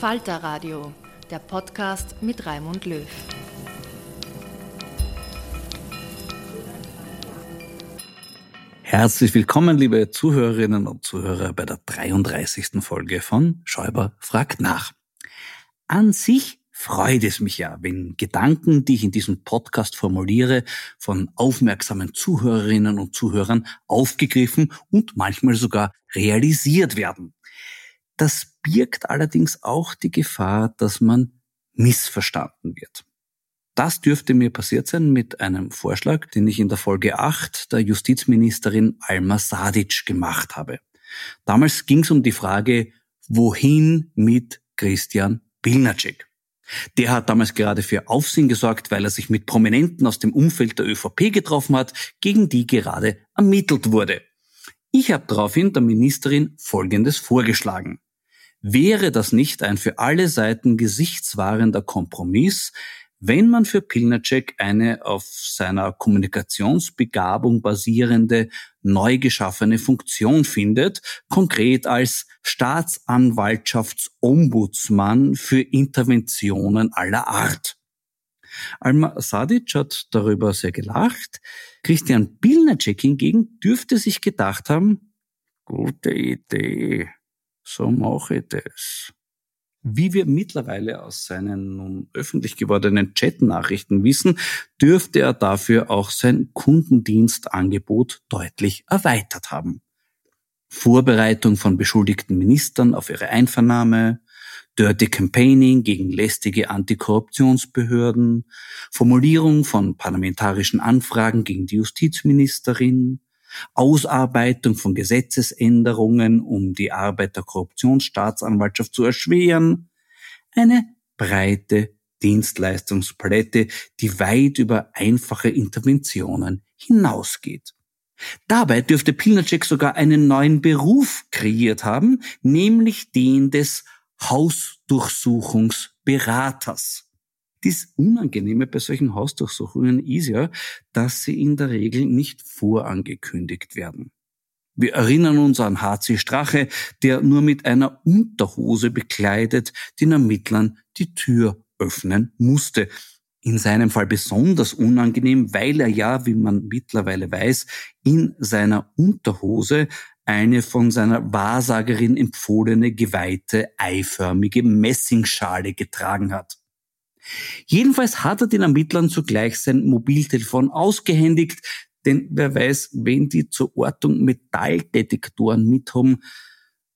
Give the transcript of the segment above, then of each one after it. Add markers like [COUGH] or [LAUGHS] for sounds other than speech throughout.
Falter Radio, der Podcast mit Raimund Löw. Herzlich willkommen, liebe Zuhörerinnen und Zuhörer, bei der 33. Folge von Schäuber fragt nach. An sich freut es mich ja, wenn Gedanken, die ich in diesem Podcast formuliere, von aufmerksamen Zuhörerinnen und Zuhörern aufgegriffen und manchmal sogar realisiert werden. Das birgt allerdings auch die Gefahr, dass man missverstanden wird. Das dürfte mir passiert sein mit einem Vorschlag, den ich in der Folge 8 der Justizministerin Alma Sadic gemacht habe. Damals ging es um die Frage, wohin mit Christian Pilnacek. Der hat damals gerade für Aufsehen gesorgt, weil er sich mit Prominenten aus dem Umfeld der ÖVP getroffen hat, gegen die gerade ermittelt wurde. Ich habe daraufhin der Ministerin Folgendes vorgeschlagen. Wäre das nicht ein für alle Seiten gesichtswahrender Kompromiss, wenn man für Pilnacek eine auf seiner Kommunikationsbegabung basierende neu geschaffene Funktion findet, konkret als Staatsanwaltschaftsombudsmann für Interventionen aller Art. Alma Sadic hat darüber sehr gelacht. Christian Pilnacek hingegen dürfte sich gedacht haben, gute Idee, so mache ich das. Wie wir mittlerweile aus seinen nun öffentlich gewordenen Chat-Nachrichten wissen, dürfte er dafür auch sein Kundendienstangebot deutlich erweitert haben. Vorbereitung von beschuldigten Ministern auf ihre Einvernahme, Dirty Campaigning gegen lästige Antikorruptionsbehörden, Formulierung von parlamentarischen Anfragen gegen die Justizministerin, Ausarbeitung von Gesetzesänderungen, um die Arbeit der Korruptionsstaatsanwaltschaft zu erschweren, eine breite Dienstleistungspalette, die weit über einfache Interventionen hinausgeht. Dabei dürfte Pilnacek sogar einen neuen Beruf kreiert haben, nämlich den des Hausdurchsuchungsberaters. Dies Unangenehme bei solchen Hausdurchsuchungen ist ja, dass sie in der Regel nicht vorangekündigt werden. Wir erinnern uns an HC Strache, der nur mit einer Unterhose bekleidet den Ermittlern die Tür öffnen musste. In seinem Fall besonders unangenehm, weil er ja, wie man mittlerweile weiß, in seiner Unterhose eine von seiner Wahrsagerin empfohlene geweihte eiförmige Messingschale getragen hat. Jedenfalls hat er den Ermittlern zugleich sein Mobiltelefon ausgehändigt, Denn wer weiß, wenn die zur Ortung Metalldetektoren mithaben,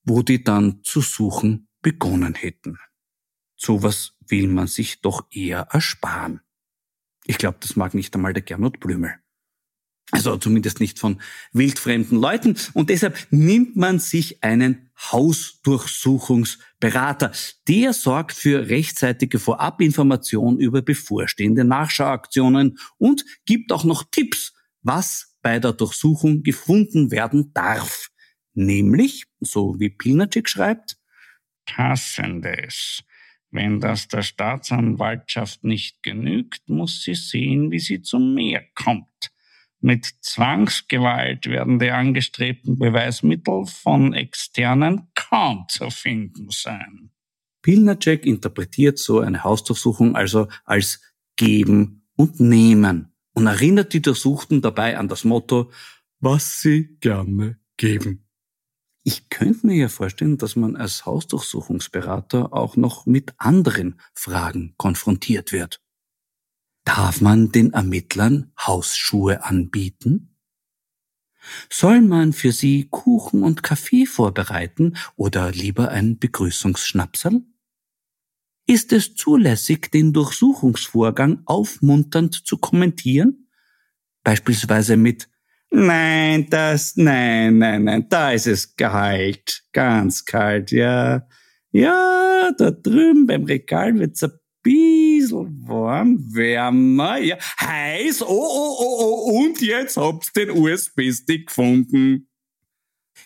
wo die dann zu suchen begonnen hätten. Sowas will man sich doch eher ersparen. Ich glaube, das mag nicht einmal der Gernot Blümel. Also zumindest nicht von wildfremden Leuten. Und deshalb nimmt man sich einen Hausdurchsuchungsberater. Der sorgt für rechtzeitige Vorabinformation über bevorstehende Nachschauaktionen und gibt auch noch Tipps, was bei der Durchsuchung gefunden werden darf. Nämlich, so wie Pilnacek schreibt, passendes. Wenn das der Staatsanwaltschaft nicht genügt, muss sie sehen, wie sie zum Meer kommt. Mit Zwangsgewalt werden die angestrebten Beweismittel von Externen kaum zu finden sein. Pilnacek interpretiert so eine Hausdurchsuchung also als Geben und Nehmen und erinnert die Durchsuchten dabei an das Motto, was sie gerne geben. Ich könnte mir ja vorstellen, dass man als Hausdurchsuchungsberater auch noch mit anderen Fragen konfrontiert wird. Darf man den Ermittlern Hausschuhe anbieten? Soll man für sie Kuchen und Kaffee vorbereiten oder lieber ein Begrüßungsschnapsel? Ist es zulässig, den Durchsuchungsvorgang aufmunternd zu kommentieren? Beispielsweise mit Nein, das, nein, nein, nein, da ist es kalt, ganz kalt, ja. Ja, da drüben beim Regal wird's ein bisschen warm, wärmer, ja, heiß, oh, oh, oh, oh, und jetzt habt's den USB-Stick gefunden.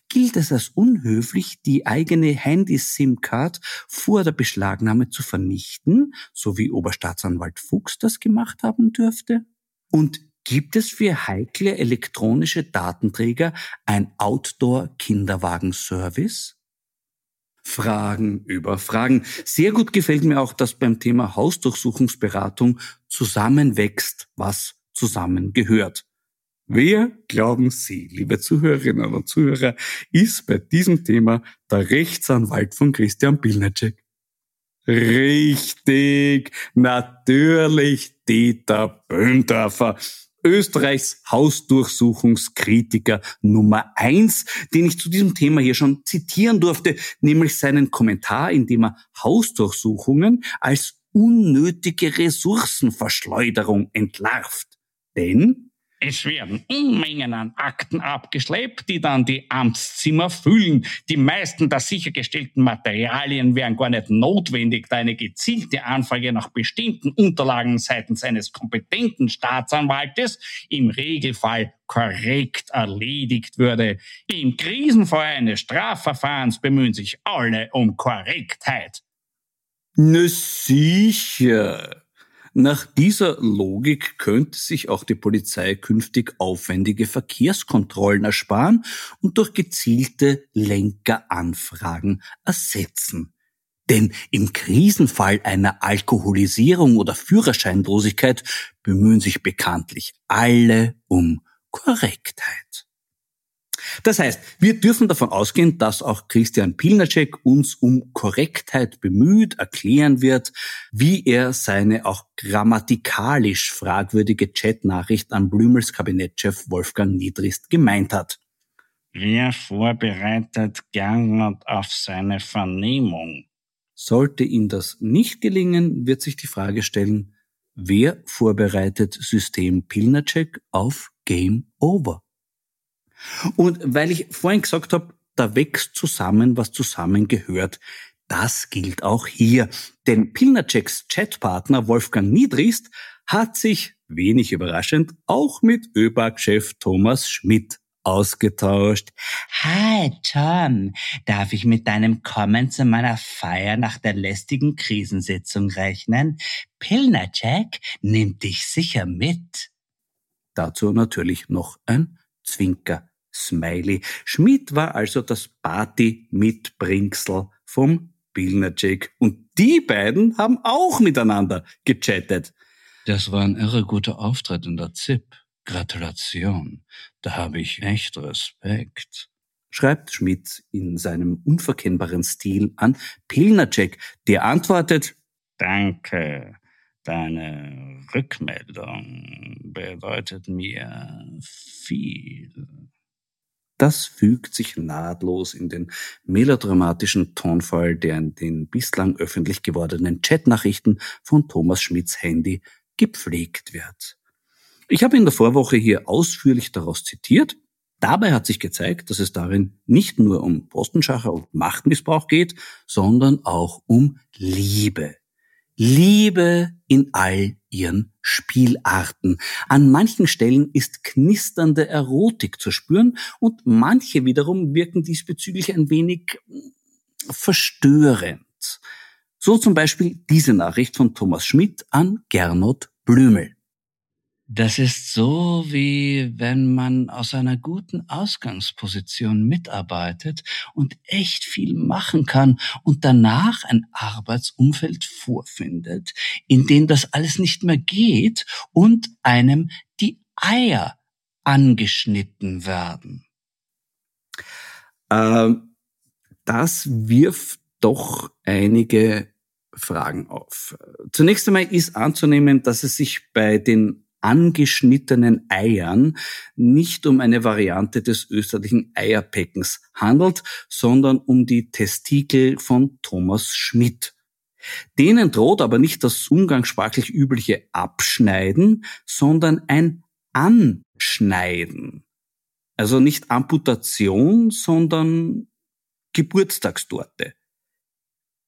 Gilt es als unhöflich, die eigene Handy-SIM-Card vor der Beschlagnahme zu vernichten, so wie Oberstaatsanwalt Fuchs das gemacht haben dürfte? Und Gibt es für heikle elektronische Datenträger ein Outdoor-Kinderwagen-Service? Fragen über Fragen. Sehr gut gefällt mir auch, dass beim Thema Hausdurchsuchungsberatung zusammenwächst, was zusammengehört. Wer, glauben Sie, liebe Zuhörerinnen und Zuhörer, ist bei diesem Thema der Rechtsanwalt von Christian Bilnacek? Richtig, natürlich Dieter Böhndorfer. Österreichs Hausdurchsuchungskritiker Nummer eins, den ich zu diesem Thema hier schon zitieren durfte, nämlich seinen Kommentar, in dem er Hausdurchsuchungen als unnötige Ressourcenverschleuderung entlarvt. Denn es werden Unmengen an Akten abgeschleppt, die dann die Amtszimmer füllen. Die meisten der sichergestellten Materialien wären gar nicht notwendig, da eine gezielte Anfrage nach bestimmten Unterlagen seitens eines kompetenten Staatsanwaltes im Regelfall korrekt erledigt würde. Im Krisenfall eines Strafverfahrens bemühen sich alle um Korrektheit. Na sicher. Nach dieser Logik könnte sich auch die Polizei künftig aufwendige Verkehrskontrollen ersparen und durch gezielte Lenkeranfragen ersetzen. Denn im Krisenfall einer Alkoholisierung oder Führerscheinlosigkeit bemühen sich bekanntlich alle um Korrektheit. Das heißt, wir dürfen davon ausgehen, dass auch Christian Pilnacek uns um Korrektheit bemüht, erklären wird, wie er seine auch grammatikalisch fragwürdige Chatnachricht an Blümels Kabinettchef Wolfgang Niedrist gemeint hat. Wer vorbereitet Gernot auf seine Vernehmung? Sollte ihm das nicht gelingen, wird sich die Frage stellen, wer vorbereitet System Pilnacek auf Game Over? Und weil ich vorhin gesagt habe, da wächst zusammen, was zusammengehört. Das gilt auch hier. Denn Pilnaceks Chatpartner Wolfgang Niedrist hat sich, wenig überraschend, auch mit ÖBAG-Chef Thomas Schmidt ausgetauscht. Hi Tom, darf ich mit deinem Kommen zu meiner Feier nach der lästigen Krisensitzung rechnen? Pilnacek nimmt dich sicher mit. Dazu natürlich noch ein Zwinker Smiley. Schmidt war also das Party-Mitbringsel vom Pilnacek. Und die beiden haben auch miteinander gechattet. Das war ein irre guter Auftritt in der ZIP. Gratulation. Da habe ich echt Respekt. Schreibt Schmidt in seinem unverkennbaren Stil an Pilnacek, der antwortet, Danke. Deine Rückmeldung bedeutet mir viel. Das fügt sich nahtlos in den melodramatischen Tonfall, der in den bislang öffentlich gewordenen Chatnachrichten von Thomas Schmidts Handy gepflegt wird. Ich habe in der Vorwoche hier ausführlich daraus zitiert. Dabei hat sich gezeigt, dass es darin nicht nur um Postenschacher und Machtmissbrauch geht, sondern auch um Liebe. Liebe in all ihren Spielarten. An manchen Stellen ist knisternde Erotik zu spüren und manche wiederum wirken diesbezüglich ein wenig verstörend. So zum Beispiel diese Nachricht von Thomas Schmidt an Gernot Blümel. Das ist so, wie wenn man aus einer guten Ausgangsposition mitarbeitet und echt viel machen kann und danach ein Arbeitsumfeld vorfindet, in dem das alles nicht mehr geht und einem die Eier angeschnitten werden. Ähm, das wirft doch einige Fragen auf. Zunächst einmal ist anzunehmen, dass es sich bei den angeschnittenen Eiern nicht um eine Variante des österlichen Eierpeckens handelt, sondern um die Testikel von Thomas Schmidt. Denen droht aber nicht das umgangssprachlich übliche Abschneiden, sondern ein Anschneiden. Also nicht Amputation, sondern Geburtstagstorte.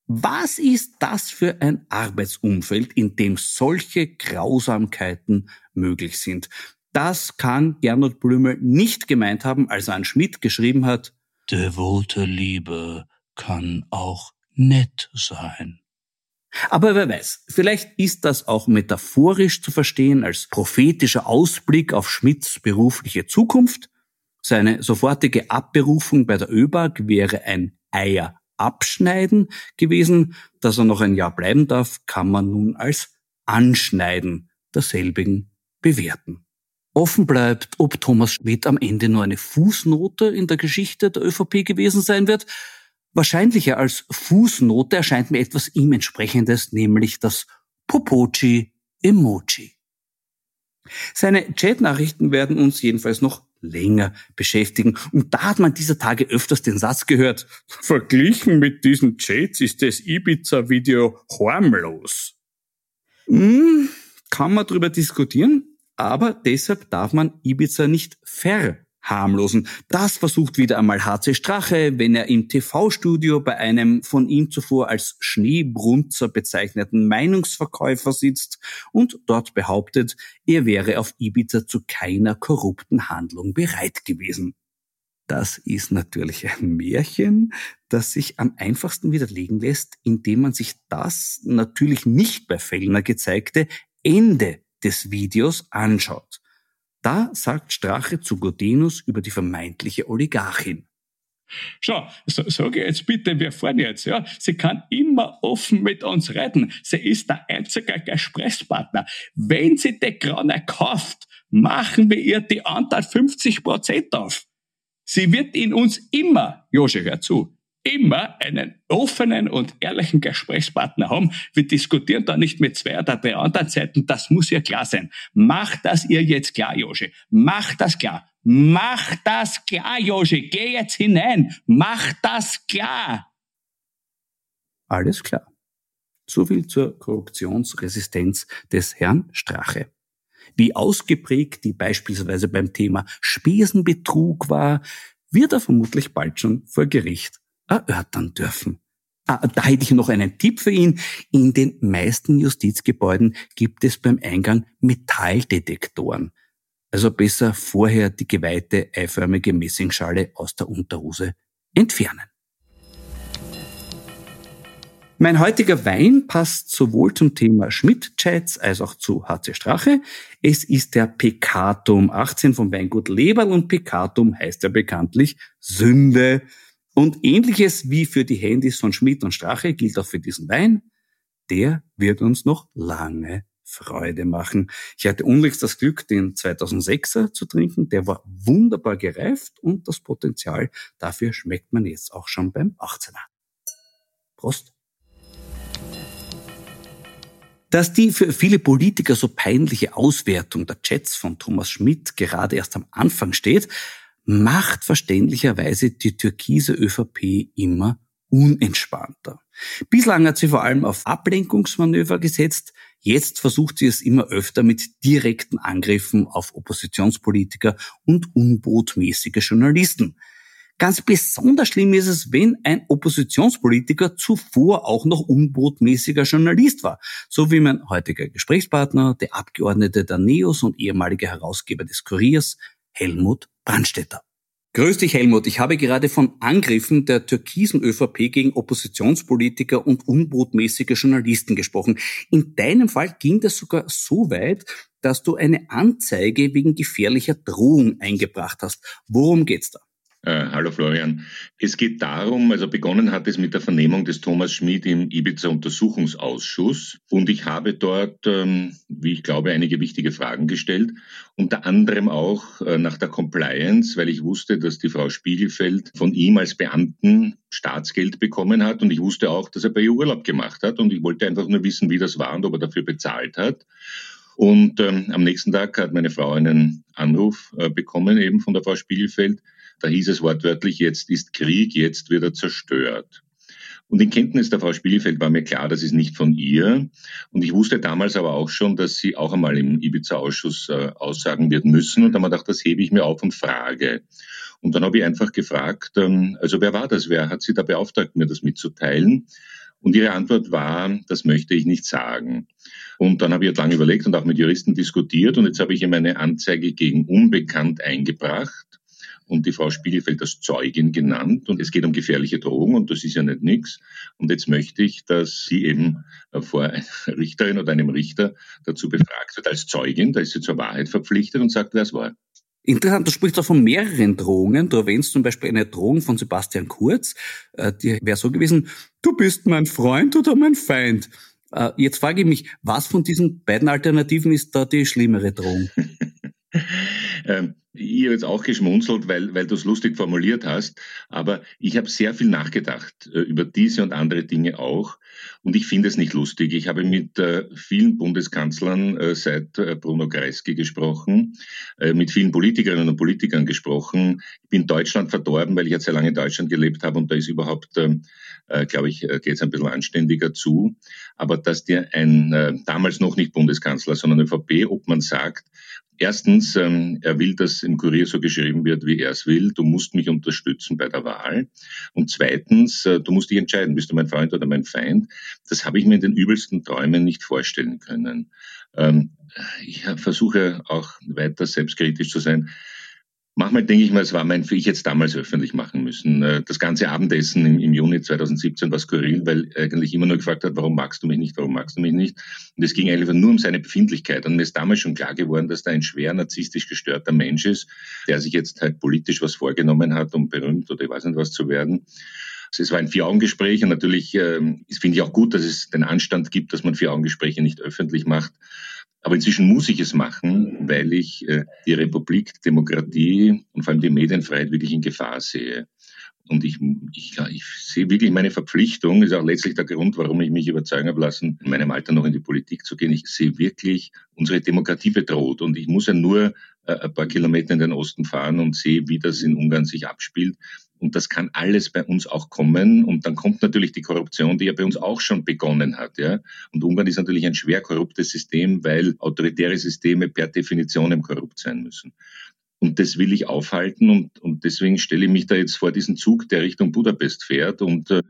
Was ist das für ein Arbeitsumfeld, in dem solche Grausamkeiten möglich sind? Das kann Gernot Blümel nicht gemeint haben, als er an Schmidt geschrieben hat, Devote Liebe kann auch nett sein. Aber wer weiß, vielleicht ist das auch metaphorisch zu verstehen als prophetischer Ausblick auf Schmidts berufliche Zukunft. Seine sofortige Abberufung bei der ÖBAG wäre ein Eier Abschneiden gewesen. Dass er noch ein Jahr bleiben darf, kann man nun als Anschneiden derselbigen bewerten. Offen bleibt, ob Thomas Schmidt am Ende nur eine Fußnote in der Geschichte der ÖVP gewesen sein wird. Wahrscheinlicher als Fußnote erscheint mir etwas ihm entsprechendes, nämlich das Popochi-Emoji. Seine Chatnachrichten werden uns jedenfalls noch länger beschäftigen. Und da hat man dieser Tage öfters den Satz gehört, verglichen mit diesen Chats ist das Ibiza-Video harmlos. Hm, kann man drüber diskutieren, aber deshalb darf man Ibiza nicht ver harmlosen. Das versucht wieder einmal HC Strache, wenn er im TV-Studio bei einem von ihm zuvor als Schneebrunzer bezeichneten Meinungsverkäufer sitzt und dort behauptet, er wäre auf Ibiza zu keiner korrupten Handlung bereit gewesen. Das ist natürlich ein Märchen, das sich am einfachsten widerlegen lässt, indem man sich das natürlich nicht bei Fellner gezeigte Ende des Videos anschaut. Da sagt Strache zu Godinus über die vermeintliche Oligarchin. Schau, so, sage jetzt bitte, wir fahren jetzt, ja. Sie kann immer offen mit uns reden. Sie ist der einzige Gesprächspartner. Wenn sie die Krone kauft, machen wir ihr die Anteil 50 Prozent auf. Sie wird in uns immer, Josche, hör zu, immer einen offenen und ehrlichen Gesprächspartner haben. Wir diskutieren da nicht mit zwei oder drei anderen Seiten. Das muss ja klar sein. Macht das ihr jetzt klar, Josche. Macht das klar. Macht das klar, Josche. Geh jetzt hinein. Macht das klar. Alles klar. So viel zur Korruptionsresistenz des Herrn Strache. Wie ausgeprägt die beispielsweise beim Thema Spesenbetrug war, wird er vermutlich bald schon vor Gericht erörtern dürfen. Ah, da hätte ich noch einen Tipp für ihn. In den meisten Justizgebäuden gibt es beim Eingang Metalldetektoren. Also besser vorher die geweihte eiförmige Messingschale aus der Unterhose entfernen. Mein heutiger Wein passt sowohl zum Thema Schmidt-Chats als auch zu HC Strache. Es ist der Pekatum 18 vom Weingut Leberl und Pekatum heißt ja bekanntlich Sünde. Und ähnliches wie für die Handys von Schmidt und Strache gilt auch für diesen Wein. Der wird uns noch lange Freude machen. Ich hatte unlängst das Glück, den 2006er zu trinken. Der war wunderbar gereift und das Potenzial dafür schmeckt man jetzt auch schon beim 18er. Prost! Dass die für viele Politiker so peinliche Auswertung der Chats von Thomas Schmidt gerade erst am Anfang steht, macht verständlicherweise die türkise ÖVP immer unentspannter. Bislang hat sie vor allem auf Ablenkungsmanöver gesetzt, jetzt versucht sie es immer öfter mit direkten Angriffen auf Oppositionspolitiker und unbotmäßige Journalisten. Ganz besonders schlimm ist es, wenn ein Oppositionspolitiker zuvor auch noch unbotmäßiger Journalist war, so wie mein heutiger Gesprächspartner, der Abgeordnete der NEOS und ehemalige Herausgeber des Kuriers, Helmut Brandstetter. Grüß dich, Helmut. Ich habe gerade von Angriffen der türkisen ÖVP gegen Oppositionspolitiker und unbotmäßige Journalisten gesprochen. In deinem Fall ging das sogar so weit, dass du eine Anzeige wegen gefährlicher Drohung eingebracht hast. Worum geht's da? Äh, hallo Florian. Es geht darum, also begonnen hat es mit der Vernehmung des Thomas Schmid im Ibiza-Untersuchungsausschuss und ich habe dort, ähm, wie ich glaube, einige wichtige Fragen gestellt, unter anderem auch äh, nach der Compliance, weil ich wusste, dass die Frau Spiegelfeld von ihm als Beamten Staatsgeld bekommen hat. Und ich wusste auch, dass er bei ihr Urlaub gemacht hat. Und ich wollte einfach nur wissen, wie das war und ob er dafür bezahlt hat. Und ähm, am nächsten Tag hat meine Frau einen Anruf äh, bekommen, eben von der Frau Spiegelfeld, da hieß es wortwörtlich, jetzt ist Krieg, jetzt wird er zerstört. Und in Kenntnis der Frau Spielfeld war mir klar, das ist nicht von ihr. Und ich wusste damals aber auch schon, dass sie auch einmal im Ibiza-Ausschuss äh, aussagen wird müssen. Und da habe ich gedacht, das hebe ich mir auf und frage. Und dann habe ich einfach gefragt, ähm, also wer war das? Wer hat sie da beauftragt, mir das mitzuteilen? Und ihre Antwort war, das möchte ich nicht sagen. Und dann habe ich lange überlegt und auch mit Juristen diskutiert. Und jetzt habe ich ihm eine Anzeige gegen Unbekannt eingebracht und die Frau Spiegelfeld als Zeugin genannt und es geht um gefährliche Drogen und das ist ja nicht nix. Und jetzt möchte ich, dass sie eben vor einer Richterin oder einem Richter dazu befragt wird als Zeugin, da ist sie zur Wahrheit verpflichtet und sagt, wer es war. Interessant, du sprichst auch von mehreren Drohungen. Du erwähnst zum Beispiel eine Drohung von Sebastian Kurz. Äh, die wäre so gewesen, du bist mein Freund oder mein Feind. Äh, jetzt frage ich mich, was von diesen beiden Alternativen ist da die schlimmere Drohung? [LAUGHS] ähm, ich habe jetzt auch geschmunzelt, weil, weil du es lustig formuliert hast, aber ich habe sehr viel nachgedacht äh, über diese und andere Dinge auch und ich finde es nicht lustig. Ich habe mit äh, vielen Bundeskanzlern äh, seit äh, Bruno Kreisky gesprochen, äh, mit vielen Politikerinnen und Politikern gesprochen. Ich bin Deutschland verdorben, weil ich jetzt sehr lange in Deutschland gelebt habe und da ist überhaupt, ähm, äh, glaube ich, geht es ein bisschen anständiger zu. Aber dass dir ein damals noch nicht Bundeskanzler, sondern ÖVP, ob man sagt, Erstens, ähm, er will, dass im Kurier so geschrieben wird, wie er es will. Du musst mich unterstützen bei der Wahl. Und zweitens, äh, du musst dich entscheiden, bist du mein Freund oder mein Feind. Das habe ich mir in den übelsten Träumen nicht vorstellen können. Ähm, ich versuche auch weiter selbstkritisch zu sein. Manchmal denke ich mal, es war mein, für ich jetzt damals öffentlich machen müssen. Äh, das ganze Abendessen im, im Juni 2017 war skurril, weil eigentlich immer nur gefragt hat, warum magst du mich nicht, warum magst du mich nicht? Und es ging eigentlich nur um seine Befindlichkeit. Und mir ist damals schon klar geworden, dass da ein schwer narzisstisch gestörter Mensch ist, der sich jetzt halt politisch was vorgenommen hat, um berühmt oder ich weiß nicht was zu werden. Also es war ein Vier-Augen-Gespräch und natürlich äh, finde ich auch gut, dass es den Anstand gibt, dass man Vier-Augen-Gespräche nicht öffentlich macht. Aber inzwischen muss ich es machen, weil ich äh, die Republik, Demokratie und vor allem die Medienfreiheit wirklich in Gefahr sehe. Und ich, ich, ich sehe wirklich meine Verpflichtung, ist auch letztlich der Grund, warum ich mich überzeugen habe lassen, in meinem Alter noch in die Politik zu gehen. Ich sehe wirklich unsere Demokratie bedroht. Und ich muss ja nur äh, ein paar Kilometer in den Osten fahren und sehe, wie das in Ungarn sich abspielt. Und das kann alles bei uns auch kommen. Und dann kommt natürlich die Korruption, die ja bei uns auch schon begonnen hat. Ja? Und Ungarn ist natürlich ein schwer korruptes System, weil autoritäre Systeme per Definition korrupt sein müssen. Und das will ich aufhalten und, und deswegen stelle ich mich da jetzt vor diesen Zug, der Richtung Budapest fährt und äh,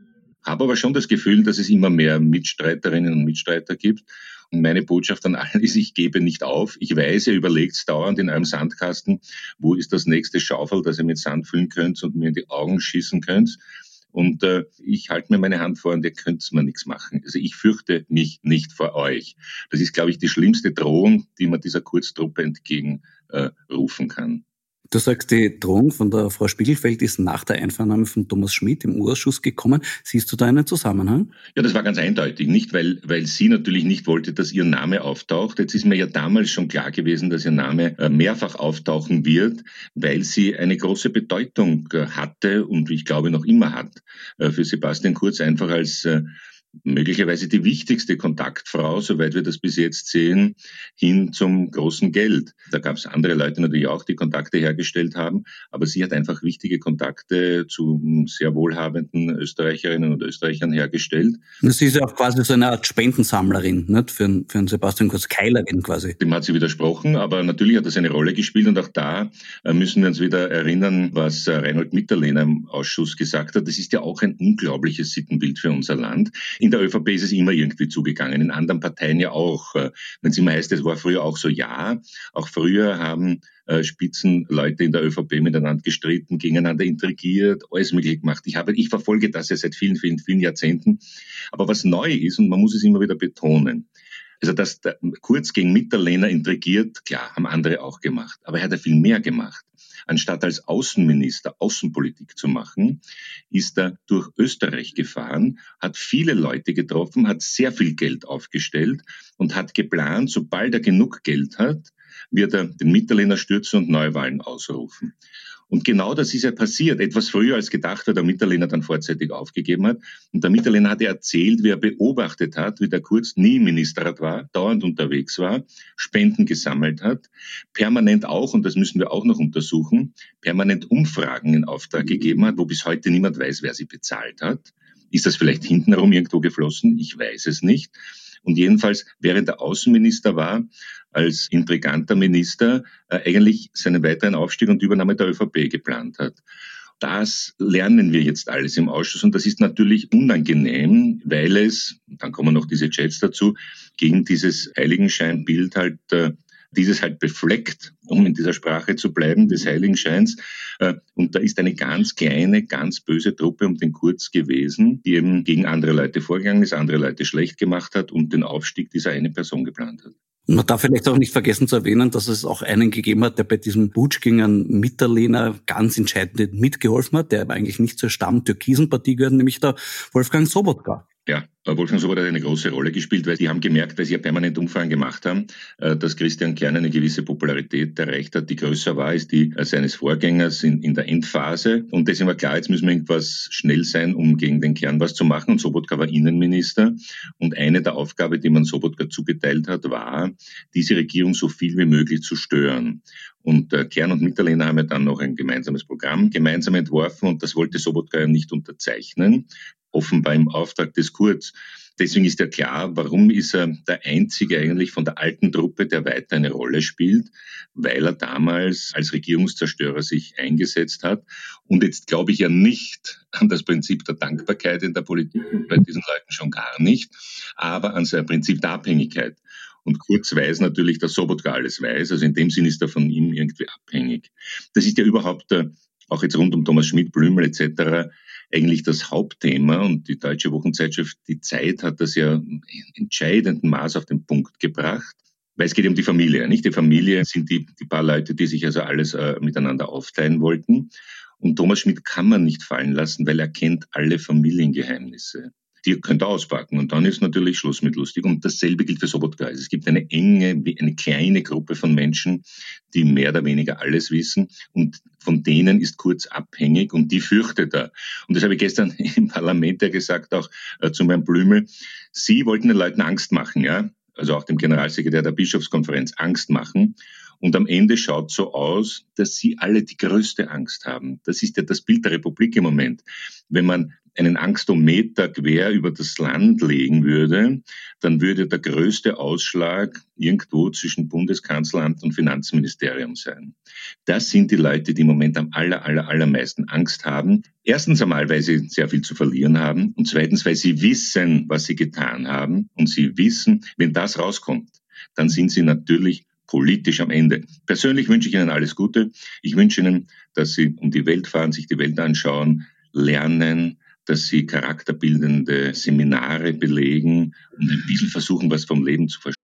habe aber schon das Gefühl, dass es immer mehr Mitstreiterinnen und Mitstreiter gibt. Und meine Botschaft an alle [LAUGHS] ist, ich gebe nicht auf. Ich weiß, ihr überlegt dauernd in einem Sandkasten, wo ist das nächste Schaufel, das ihr mit Sand füllen könnt und mir in die Augen schießen könnt. Und äh, ich halte mir meine Hand vor und ihr könnt mir nichts machen. Also ich fürchte mich nicht vor euch. Das ist, glaube ich, die schlimmste Drohung, die man dieser Kurztruppe entgegenrufen äh, kann. Du sagst, die Drohung von der Frau Spiegelfeld ist nach der Einvernahme von Thomas Schmidt im Urschuss gekommen. Siehst du da einen Zusammenhang? Ja, das war ganz eindeutig. Nicht, weil, weil sie natürlich nicht wollte, dass ihr Name auftaucht. Jetzt ist mir ja damals schon klar gewesen, dass ihr Name äh, mehrfach auftauchen wird, weil sie eine große Bedeutung äh, hatte und ich glaube noch immer hat äh, für Sebastian Kurz einfach als möglicherweise die wichtigste Kontaktfrau, soweit wir das bis jetzt sehen, hin zum großen Geld. Da gab es andere Leute natürlich auch, die Kontakte hergestellt haben, aber sie hat einfach wichtige Kontakte zu sehr wohlhabenden Österreicherinnen und Österreichern hergestellt. Sie ist ja auch quasi so eine Art Spendensammlerin nicht? Für, einen, für einen Sebastian Kurz Keilerin quasi. Dem hat sie widersprochen, aber natürlich hat das eine Rolle gespielt und auch da äh, müssen wir uns wieder erinnern, was äh, Reinhold Mitterlehner im Ausschuss gesagt hat. Das ist ja auch ein unglaubliches Sittenbild für unser Land. In der ÖVP ist es immer irgendwie zugegangen, in anderen Parteien ja auch. Äh, wenn es immer heißt, es war früher auch so, ja, auch früher haben äh, Spitzenleute in der ÖVP miteinander gestritten, gegeneinander intrigiert, alles mögliche gemacht. Ich habe, ich verfolge das ja seit vielen, vielen, vielen Jahrzehnten. Aber was neu ist, und man muss es immer wieder betonen, also dass der Kurz gegen Mitterlehner intrigiert, klar, haben andere auch gemacht. Aber er hat ja viel mehr gemacht. Anstatt als Außenminister Außenpolitik zu machen, ist er durch Österreich gefahren, hat viele Leute getroffen, hat sehr viel Geld aufgestellt und hat geplant, sobald er genug Geld hat, wird er den Mitterlehner stürzen und Neuwahlen ausrufen. Und genau das ist ja passiert. Etwas früher als gedacht, weil der Mitterlehner dann vorzeitig aufgegeben hat. Und der Mitterlehner hat erzählt, wie er beobachtet hat, wie der Kurz nie Ministerrat war, dauernd unterwegs war, Spenden gesammelt hat, permanent auch, und das müssen wir auch noch untersuchen, permanent Umfragen in Auftrag gegeben hat, wo bis heute niemand weiß, wer sie bezahlt hat. Ist das vielleicht hintenherum irgendwo geflossen? Ich weiß es nicht. Und jedenfalls, während der Außenminister war, als intriganter Minister äh, eigentlich seinen weiteren Aufstieg und Übernahme der ÖVP geplant hat. Das lernen wir jetzt alles im Ausschuss und das ist natürlich unangenehm, weil es, dann kommen noch diese Chats dazu, gegen dieses Heiligenscheinbild halt äh, dieses halt befleckt, um in dieser Sprache zu bleiben, des Heiligenscheins. Äh, und da ist eine ganz kleine, ganz böse Truppe um den Kurz gewesen, die eben gegen andere Leute vorgegangen ist, andere Leute schlecht gemacht hat und den Aufstieg dieser eine Person geplant hat. Man darf vielleicht auch nicht vergessen zu erwähnen, dass es auch einen gegeben hat, der bei diesem Putsch gegen einen Mitterlehner ganz entscheidend mitgeholfen hat, der eigentlich nicht zur Stamm-Türkisen Partie gehört, nämlich der Wolfgang Sobotka. Ja, Wolfgang Sobotka hat eine große Rolle gespielt, weil die haben gemerkt, weil sie ja permanent Umfragen gemacht haben, äh, dass Christian Kern eine gewisse Popularität erreicht hat, die größer war als die seines Vorgängers in, in der Endphase. Und deswegen war klar, jetzt müssen wir irgendwas schnell sein, um gegen den Kern was zu machen. Und Sobotka war Innenminister. Und eine der Aufgaben, die man Sobotka zugeteilt hat, war, diese Regierung so viel wie möglich zu stören. Und äh, Kern und Mitterlehner haben ja dann noch ein gemeinsames Programm gemeinsam entworfen und das wollte Sobotka ja nicht unterzeichnen offenbar im Auftrag des Kurz. Deswegen ist ja klar, warum ist er der Einzige eigentlich von der alten Truppe, der weiter eine Rolle spielt, weil er damals als Regierungszerstörer sich eingesetzt hat. Und jetzt glaube ich ja nicht an das Prinzip der Dankbarkeit in der Politik, bei diesen Leuten schon gar nicht, aber an sein Prinzip der Abhängigkeit. Und Kurz weiß natürlich, dass Sobotka alles weiß, also in dem Sinn ist er von ihm irgendwie abhängig. Das ist ja überhaupt, äh, auch jetzt rund um Thomas Schmidt, Blümel etc., eigentlich das Hauptthema und die deutsche Wochenzeitschrift Die Zeit hat das ja in entscheidendem Maß auf den Punkt gebracht. Weil es geht um die Familie, nicht? Die Familie sind die, die paar Leute, die sich also alles äh, miteinander aufteilen wollten. Und Thomas Schmidt kann man nicht fallen lassen, weil er kennt alle Familiengeheimnisse die könnt ihr auspacken. Und dann ist natürlich Schluss mit lustig. Und dasselbe gilt für Sobotka. Also es gibt eine enge, eine kleine Gruppe von Menschen, die mehr oder weniger alles wissen. Und von denen ist Kurz abhängig und die fürchtet er. Und das habe ich gestern [LAUGHS] im Parlament ja gesagt, auch äh, zu meinem Blümel. Sie wollten den Leuten Angst machen, ja. Also auch dem Generalsekretär der Bischofskonferenz Angst machen. Und am Ende schaut so aus, dass sie alle die größte Angst haben. Das ist ja das Bild der Republik im Moment. Wenn man einen Angstometer quer über das Land legen würde, dann würde der größte Ausschlag irgendwo zwischen Bundeskanzleramt und Finanzministerium sein. Das sind die Leute, die im Moment am aller, aller, allermeisten Angst haben. Erstens einmal, weil sie sehr viel zu verlieren haben und zweitens, weil sie wissen, was sie getan haben und sie wissen, wenn das rauskommt, dann sind sie natürlich politisch am Ende. Persönlich wünsche ich Ihnen alles Gute. Ich wünsche Ihnen, dass Sie um die Welt fahren, sich die Welt anschauen, lernen, dass Sie charakterbildende Seminare belegen und ein bisschen versuchen, was vom Leben zu verstehen.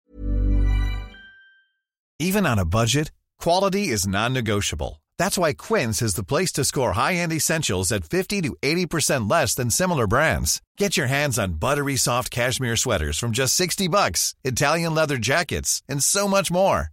Even on a budget, quality is non-negotiable. That's why Quince is the place to score high-end essentials at 50 to 80% less than similar brands. Get your hands on buttery soft cashmere sweaters from just 60 bucks, Italian leather jackets, and so much more.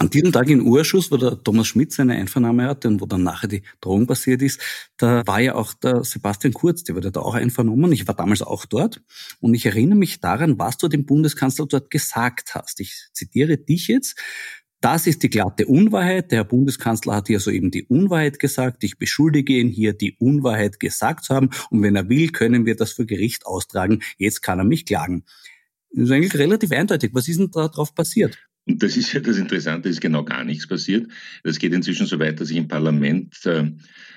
An diesem Tag im Urschuss, wo der Thomas Schmidt seine Einvernahme hatte und wo dann nachher die Drohung passiert ist, da war ja auch der Sebastian Kurz, der wurde da auch einvernommen. Ich war damals auch dort und ich erinnere mich daran, was du dem Bundeskanzler dort gesagt hast. Ich zitiere dich jetzt. Das ist die glatte Unwahrheit. Der Herr Bundeskanzler hat hier soeben die Unwahrheit gesagt. Ich beschuldige ihn hier, die Unwahrheit gesagt zu haben. Und wenn er will, können wir das vor Gericht austragen. Jetzt kann er mich klagen. Das ist eigentlich relativ eindeutig. Was ist denn da drauf passiert? Und das ist ja das Interessante, ist genau gar nichts passiert. Das geht inzwischen so weit, dass ich im Parlament, äh,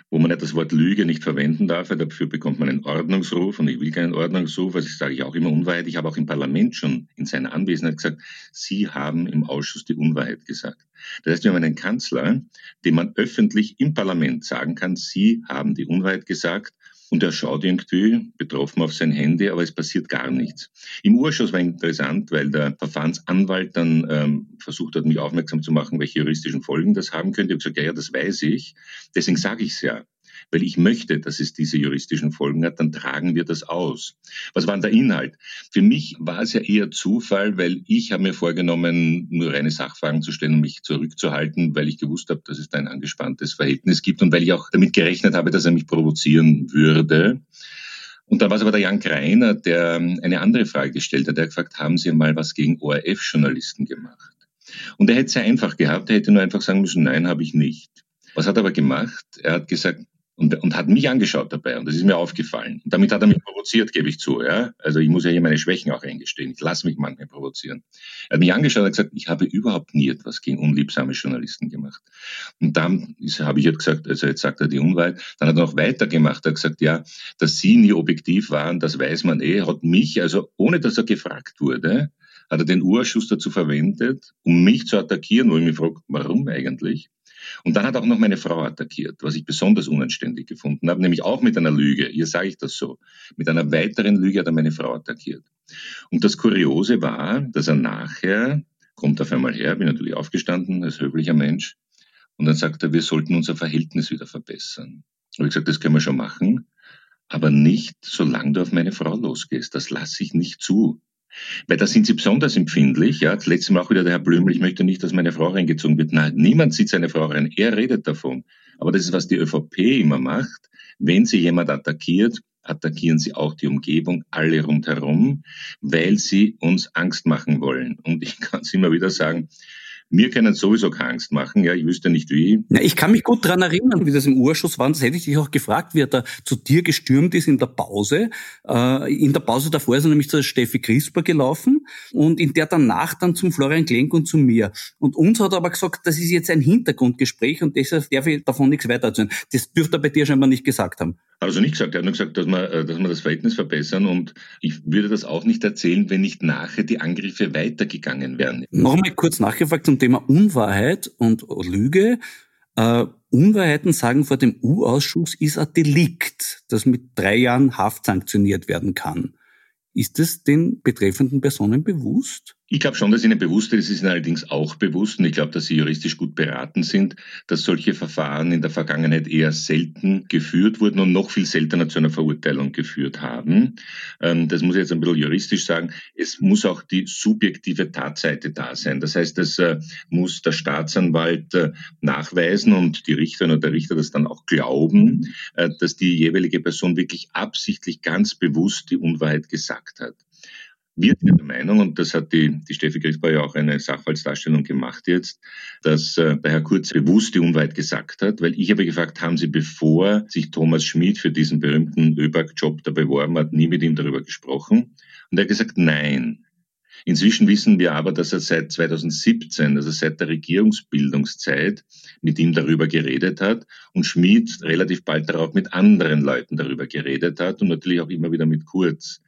wo man nicht das Wort Lüge nicht verwenden darf, dafür bekommt man einen Ordnungsruf und ich will keinen Ordnungsruf, also sage ich auch immer Unwahrheit. Ich habe auch im Parlament schon in seiner Anwesenheit gesagt, Sie haben im Ausschuss die Unwahrheit gesagt. Das heißt, wir haben einen Kanzler, dem man öffentlich im Parlament sagen kann, Sie haben die Unwahrheit gesagt und er schaut irgendwie betroffen auf sein Handy, aber es passiert gar nichts. Im Urschuss war interessant, weil der Verfahrensanwalt dann ähm, versucht hat, mich aufmerksam zu machen, welche juristischen Folgen das haben könnte. Ich habe gesagt, ja, ja, das weiß ich. Deswegen sage ich es ja weil ich möchte, dass es diese juristischen Folgen hat, dann tragen wir das aus. Was war der Inhalt? Für mich war es ja eher Zufall, weil ich habe mir vorgenommen, nur reine Sachfragen zu stellen und mich zurückzuhalten, weil ich gewusst habe, dass es da ein angespanntes Verhältnis gibt und weil ich auch damit gerechnet habe, dass er mich provozieren würde. Und da war es aber der Jan Greiner, der eine andere Frage gestellt hat. Er hat gefragt, haben Sie mal was gegen ORF-Journalisten gemacht? Und er hätte es sehr einfach gehabt. Er hätte nur einfach sagen müssen, nein, habe ich nicht. Was hat er aber gemacht? Er hat gesagt, und, und hat mich angeschaut dabei und das ist mir aufgefallen. Und damit hat er mich provoziert, gebe ich zu. Ja? Also ich muss ja hier meine Schwächen auch eingestehen. Ich lasse mich manchmal provozieren. Er hat mich angeschaut und gesagt, ich habe überhaupt nie etwas gegen unliebsame Journalisten gemacht. Und dann habe ich jetzt gesagt, also jetzt sagt er die Unwahrheit, dann hat er noch weitergemacht, er hat gesagt, ja, dass Sie nie objektiv waren, das weiß man eh, hat mich, also ohne dass er gefragt wurde, hat er den Urschuss dazu verwendet, um mich zu attackieren, wo ich mich frage, warum eigentlich? Und dann hat auch noch meine Frau attackiert, was ich besonders unanständig gefunden habe, nämlich auch mit einer Lüge. Hier sage ich das so. Mit einer weiteren Lüge hat er meine Frau attackiert. Und das Kuriose war, dass er nachher, kommt auf einmal her, bin natürlich aufgestanden als höflicher Mensch, und dann sagt er, wir sollten unser Verhältnis wieder verbessern. Und ich gesagt, das können wir schon machen, aber nicht, solange du auf meine Frau losgehst. Das lasse ich nicht zu. Weil da sind sie besonders empfindlich. Ja, das letzte Mal auch wieder der Herr Blümel, ich möchte nicht, dass meine Frau reingezogen wird. Nein, niemand sieht seine Frau rein. Er redet davon. Aber das ist, was die ÖVP immer macht. Wenn sie jemand attackiert, attackieren sie auch die Umgebung, alle rundherum, weil sie uns Angst machen wollen. Und ich [LAUGHS] kann es immer wieder sagen, mir können sowieso keine Angst machen, ja, ich wüsste nicht wie. Ja, ich kann mich gut dran erinnern, wie das im Urschuss war. Das hätte ich dich auch gefragt, wie er da zu dir gestürmt ist in der Pause. Äh, in der Pause davor ist er nämlich zur Steffi Crisper gelaufen und in der danach dann zum Florian Klenk und zu mir. Und uns hat er aber gesagt, das ist jetzt ein Hintergrundgespräch und deshalb darf ich davon nichts weiter erzählen. Das dürfte er bei dir scheinbar nicht gesagt haben. Also nicht gesagt, er hat nur gesagt, dass wir, äh, dass wir das Verhältnis verbessern und ich würde das auch nicht erzählen, wenn nicht nachher die Angriffe weitergegangen wären. Nochmal kurz nachgefragt zum Thema Unwahrheit und Lüge. Uh, Unwahrheiten sagen vor dem U-Ausschuss ist ein Delikt, das mit drei Jahren Haft sanktioniert werden kann. Ist es den betreffenden Personen bewusst? Ich glaube schon, dass ihnen bewusst ist, es ist ihnen allerdings auch bewusst, und ich glaube, dass sie juristisch gut beraten sind, dass solche Verfahren in der Vergangenheit eher selten geführt wurden und noch viel seltener zu einer Verurteilung geführt haben. Ähm, das muss ich jetzt ein bisschen juristisch sagen. Es muss auch die subjektive Tatseite da sein. Das heißt, es äh, muss der Staatsanwalt äh, nachweisen und die Richterin oder der Richter das dann auch glauben, äh, dass die jeweilige Person wirklich absichtlich ganz bewusst die Unwahrheit gesagt hat. Wir sind der Meinung, und das hat die, die Steffi Griesbauer ja auch eine Sachverhaltsdarstellung gemacht jetzt, dass äh, der Herr Kurz bewusst die Unwahrheit gesagt hat, weil ich habe gefragt, haben Sie, bevor sich Thomas Schmid für diesen berühmten ÖBAG-Job da beworben hat, nie mit ihm darüber gesprochen? Und er hat gesagt, nein. Inzwischen wissen wir aber, dass er seit 2017, also seit der Regierungsbildungszeit, mit ihm darüber geredet hat und Schmid relativ bald darauf mit anderen Leuten darüber geredet hat und natürlich auch immer wieder mit Kurz.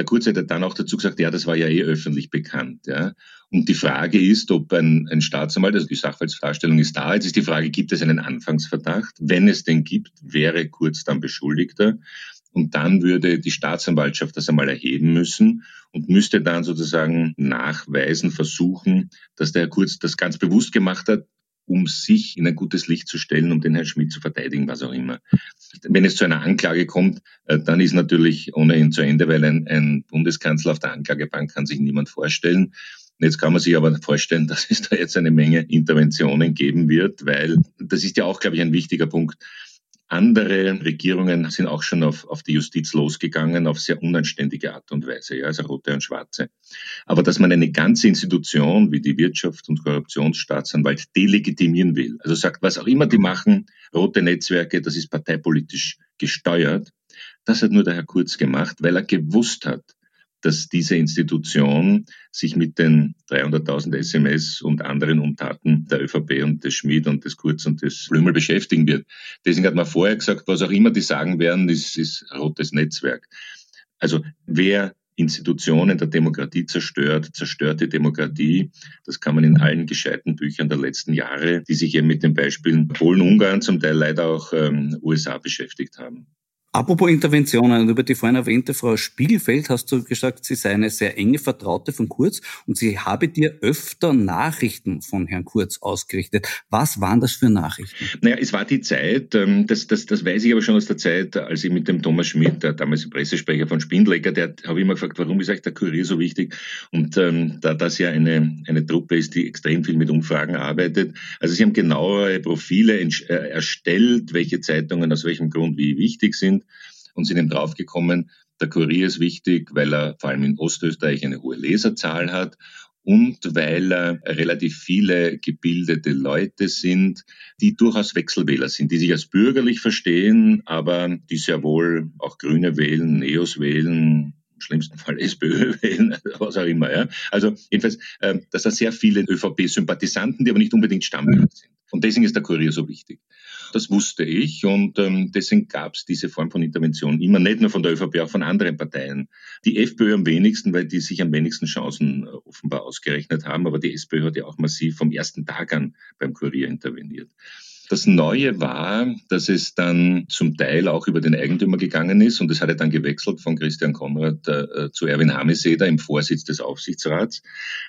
Der Kurz hat dann auch dazu gesagt, ja, das war ja eh öffentlich bekannt. Ja. Und die Frage ist, ob ein, ein Staatsanwalt, also die Sachverhaltsdarstellung ist da, jetzt ist die Frage, gibt es einen Anfangsverdacht? Wenn es den gibt, wäre Kurz dann Beschuldigter. Und dann würde die Staatsanwaltschaft das einmal erheben müssen und müsste dann sozusagen nachweisen, versuchen, dass der Kurz das ganz bewusst gemacht hat, um sich in ein gutes Licht zu stellen, um den Herrn Schmidt zu verteidigen, was auch immer. Wenn es zu einer Anklage kommt, äh, dann ist natürlich ohnehin zu Ende, weil ein, ein Bundeskanzler auf der Anklagebank kann sich niemand vorstellen. Jetzt kann man sich aber vorstellen, [LAUGHS] dass es da jetzt eine Menge Interventionen geben wird, weil das ist ja auch, glaube ich, ein wichtiger Punkt. Andere Regierungen sind auch schon auf, auf die Justiz losgegangen, auf sehr unanständige Art und Weise, ja, also rote und schwarze. Aber dass man eine ganze Institution wie die Wirtschafts- und Korruptionsstaatsanwalt delegitimieren will, also sagt, was auch immer die machen, rote Netzwerke, das ist parteipolitisch gesteuert, das hat nur der Herr Kurz gemacht, weil er gewusst hat, dass diese Institution sich mit den 300.000 SMS und anderen Untaten der ÖVP und des Schmid und des Kurz und des Blümel beschäftigen wird. Deswegen hat man vorher gesagt, was auch immer die sagen werden, ist, ist rotes Netzwerk. Also wer Institutionen der Demokratie zerstört, zerstört die Demokratie. Das kann man in allen gescheiten Büchern der letzten Jahre, die sich eben mit den Beispielen Polen, Ungarn, zum Teil leider auch ähm, USA beschäftigt haben. Apropos Interventionen, über die vorhin erwähnte Frau Spiegelfeld hast du gesagt, sie sei eine sehr enge Vertraute von Kurz und sie habe dir öfter Nachrichten von Herrn Kurz ausgerichtet. Was waren das für Nachrichten? Naja, es war die Zeit, ähm, das, das, das weiß ich aber schon aus der Zeit, als ich mit dem Thomas Schmidt, der damals Pressesprecher von Spindlecker, der habe ich immer gefragt, warum ist euch der Kurier so wichtig? Und ähm, da das ja eine, eine Truppe ist, die extrem viel mit Umfragen arbeitet, also sie haben genauere Profile äh, erstellt, welche Zeitungen aus welchem Grund wie wichtig sind und sind eben draufgekommen, der Kurier ist wichtig, weil er vor allem in Ostösterreich eine hohe Leserzahl hat und weil er relativ viele gebildete Leute sind, die durchaus Wechselwähler sind, die sich als bürgerlich verstehen, aber die sehr wohl auch Grüne wählen, Neos wählen, im schlimmsten Fall [LAUGHS] SPÖ wählen, was auch immer. Ja. Also jedenfalls, äh, dass da sehr viele ÖVP-Sympathisanten, die aber nicht unbedingt Stammwähler sind. Und deswegen ist der Kurier so wichtig. Das wusste ich und ähm, deswegen gab es diese Form von Intervention immer, nicht nur von der ÖVP, auch von anderen Parteien. Die FPÖ am wenigsten, weil die sich am wenigsten Chancen äh, offenbar ausgerechnet haben, aber die SPÖ hat ja auch massiv vom ersten Tag an beim Kurier interveniert. Das Neue war, dass es dann zum Teil auch über den Eigentümer gegangen ist und es hatte dann gewechselt von Christian Konrad äh, zu Erwin Hameseder im Vorsitz des Aufsichtsrats.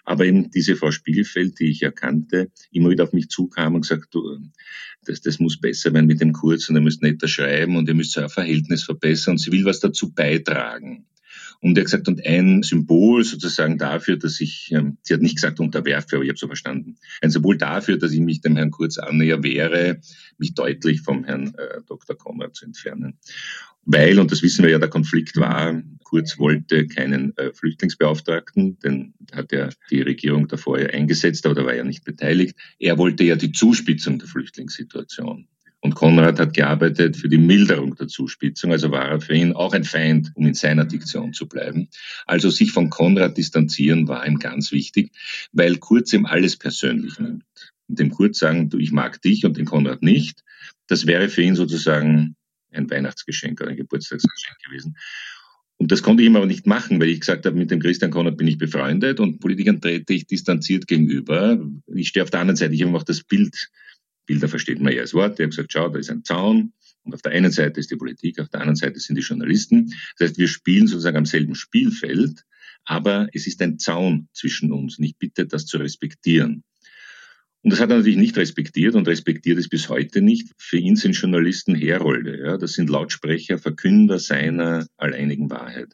Aber eben diese Frau Spiegelfeld, die ich erkannte, immer wieder auf mich zukam und gesagt, du, das, das muss besser werden mit dem Kurz und ihr müsst netter schreiben und ihr müsst euer Verhältnis verbessern und sie will was dazu beitragen. Und er hat gesagt, und ein Symbol sozusagen dafür, dass ich, ähm, sie hat nicht gesagt unterwerfe, aber ich habe so verstanden, ein Symbol dafür, dass ich mich dem Herrn Kurz annäher wäre, mich deutlich vom Herrn äh, Dr. Konrad zu entfernen. Weil, und das wissen wir ja, der Konflikt war, Kurz wollte keinen äh, Flüchtlingsbeauftragten, denn hat ja die Regierung davor ja eingesetzt, aber da war er nicht beteiligt. Er wollte ja die Zuspitzung der Flüchtlingssituation. Und Konrad hat gearbeitet für die Milderung der Zuspitzung, also war er für ihn auch ein Feind, um in seiner Diktion zu bleiben. Also sich von Konrad distanzieren war ihm ganz wichtig, weil Kurz ihm alles persönlich nimmt. Und dem Kurz sagen, du, ich mag dich und den Konrad nicht, das wäre für ihn sozusagen ein Weihnachtsgeschenk oder ein Geburtstagsgeschenk gewesen. Und das konnte ich ihm aber nicht machen, weil ich gesagt habe, mit dem Christian Konrad bin ich befreundet und Politikern trete ich distanziert gegenüber. Ich stehe auf der anderen Seite, ich habe auch das Bild Bilder versteht man ja als Wort. Die haben gesagt, schau, da ist ein Zaun. Und auf der einen Seite ist die Politik, auf der anderen Seite sind die Journalisten. Das heißt, wir spielen sozusagen am selben Spielfeld, aber es ist ein Zaun zwischen uns. Und ich bitte, das zu respektieren. Und das hat er natürlich nicht respektiert und respektiert es bis heute nicht. Für ihn sind Journalisten Herolde. Ja? Das sind Lautsprecher, Verkünder seiner alleinigen Wahrheit.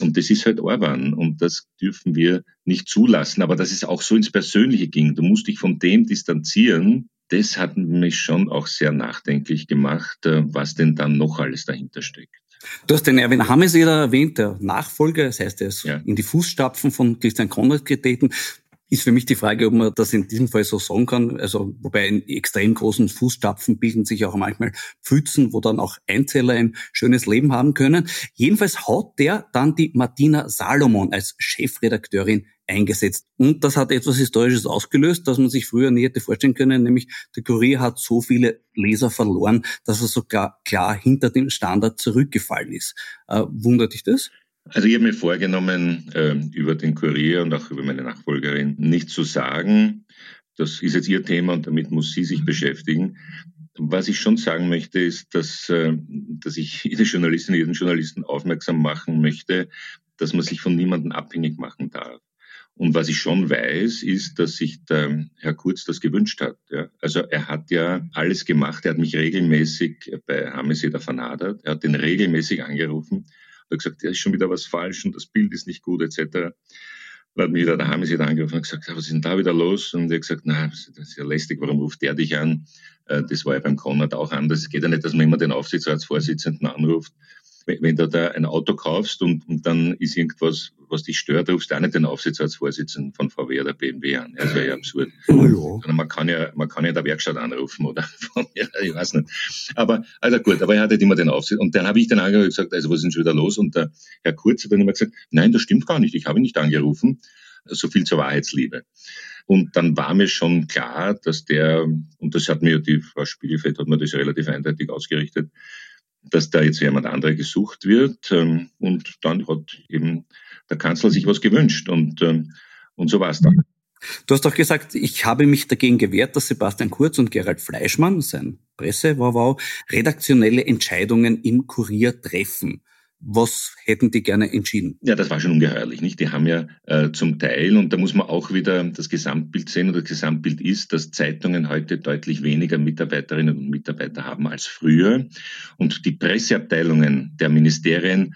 Und das ist halt Orban und das dürfen wir nicht zulassen. Aber dass es auch so ins Persönliche ging. Du musst dich von dem distanzieren, das hat mich schon auch sehr nachdenklich gemacht, äh, was denn dann noch alles dahinter steckt. Du hast den Erwin Hameseder erwähnt, der Nachfolger, das heißt, er ist ja. in die Fußstapfen von Christian Konrad getreten ist für mich die Frage, ob man das in diesem Fall so sagen kann. Also, wobei in extrem großen Fußstapfen bilden sich auch manchmal Pfützen, wo dann auch Einzeller ein schönes Leben haben können. Jedenfalls hat der dann die Martina Salomon als Chefredakteurin eingesetzt. Und das hat etwas Historisches ausgelöst, das man sich früher nie hätte vorstellen können, nämlich der Kurier hat so viele Leser verloren, dass er sogar klar hinter dem Standard zurückgefallen ist. Äh, wundert dich das? Also ich habe mir vorgenommen, äh, über den Kurier und auch über meine Nachfolgerin nicht zu sagen. Das ist jetzt ihr Thema und damit muss sie sich beschäftigen. Was ich schon sagen möchte, ist, dass, äh, dass ich [LAUGHS] jede Journalistin, jeden Journalisten aufmerksam machen möchte, dass man sich von niemandem abhängig machen darf. Und was ich schon weiß, ist, dass sich der Herr Kurz das gewünscht hat. Ja. Also er hat ja alles gemacht. Er hat mich regelmäßig bei Hameseder vernadert. Er hat den regelmäßig angerufen. Hat gesagt, da ist schon wieder was falsch und das Bild ist nicht gut etc. Dann hat mich wieder der Hameseder angerufen und gesagt, was ist denn da wieder los? Und er hat gesagt, na, das ist ja lästig, warum ruft der dich an? Äh, das war ja beim Konrad auch anders. Es geht ja nicht, dass man immer den Aufsichtsratsvorsitzenden anruft wenn du da ein Auto kaufst und, und dann ist irgendwas, was dich stört, rufst du auch nicht den Aufsichtsratsvorsitzenden von VW oder BMW an. Das wäre ja absurd. Oh ja. Man kann ja, man kann ja der Werkstatt anrufen oder [LAUGHS] von mir, ich weiß nicht. Aber, also gut, aber er hatte immer den Aufsichtsrat. Und dann habe ich dann angerufen gesagt, also was ist denn schon wieder los? Und der Herr Kurz hat dann immer gesagt, nein, das stimmt gar nicht, ich habe ihn nicht angerufen. So viel zur Wahrheitsliebe. Und dann war mir schon klar, dass der, und das hat mir die Frau Spiegelfeld hat mir das relativ eindeutig ausgerichtet, dass da jetzt jemand andere gesucht wird. Ähm, und dann hat eben der Kanzler sich was gewünscht und, ähm, und so war es dann. Du hast auch gesagt, ich habe mich dagegen gewehrt, dass Sebastian Kurz und Gerald Fleischmann, sein Presse, wow, redaktionelle Entscheidungen im Kurier treffen. Was hätten die gerne entschieden? Ja, das war schon ungeheuerlich, nicht? Die haben ja äh, zum Teil, und da muss man auch wieder das Gesamtbild sehen, und das Gesamtbild ist, dass Zeitungen heute deutlich weniger Mitarbeiterinnen und Mitarbeiter haben als früher. Und die Presseabteilungen der Ministerien